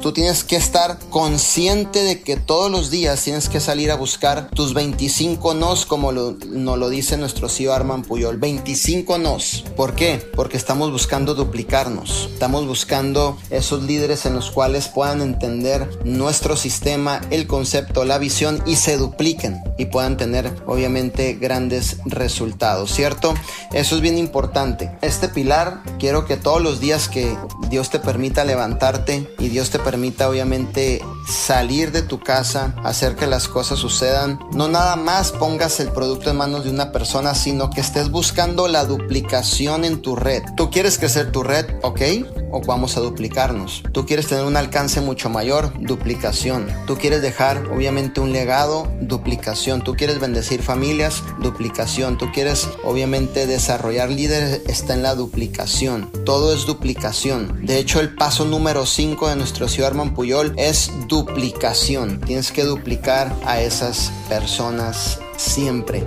Tú tienes que estar consciente de que todos los días tienes que salir a buscar tus 25 nos, como lo, nos lo dice nuestro CEO Arman Puyol. 25 nos. ¿Por qué? Porque estamos buscando duplicarnos. Estamos buscando esos líderes en los cuales puedan entender nuestro sistema, el concepto, la visión y se dupliquen y puedan tener obviamente grandes resultados, ¿cierto? Eso es bien importante. Este pilar, quiero que todos los días que Dios te permita levantarte y Dios te permita obviamente salir de tu casa, hacer que las cosas sucedan, no nada más pongas el producto en manos de una persona, sino que estés buscando la duplicación en tu red. Tú quieres crecer tu red, ¿ok? o vamos a duplicarnos. Tú quieres tener un alcance mucho mayor, duplicación. Tú quieres dejar obviamente un legado, duplicación. Tú quieres bendecir familias, duplicación. Tú quieres obviamente desarrollar líderes, está en la duplicación. Todo es duplicación. De hecho, el paso número 5 de nuestro Arman Puyol es duplicación. Tienes que duplicar a esas personas siempre.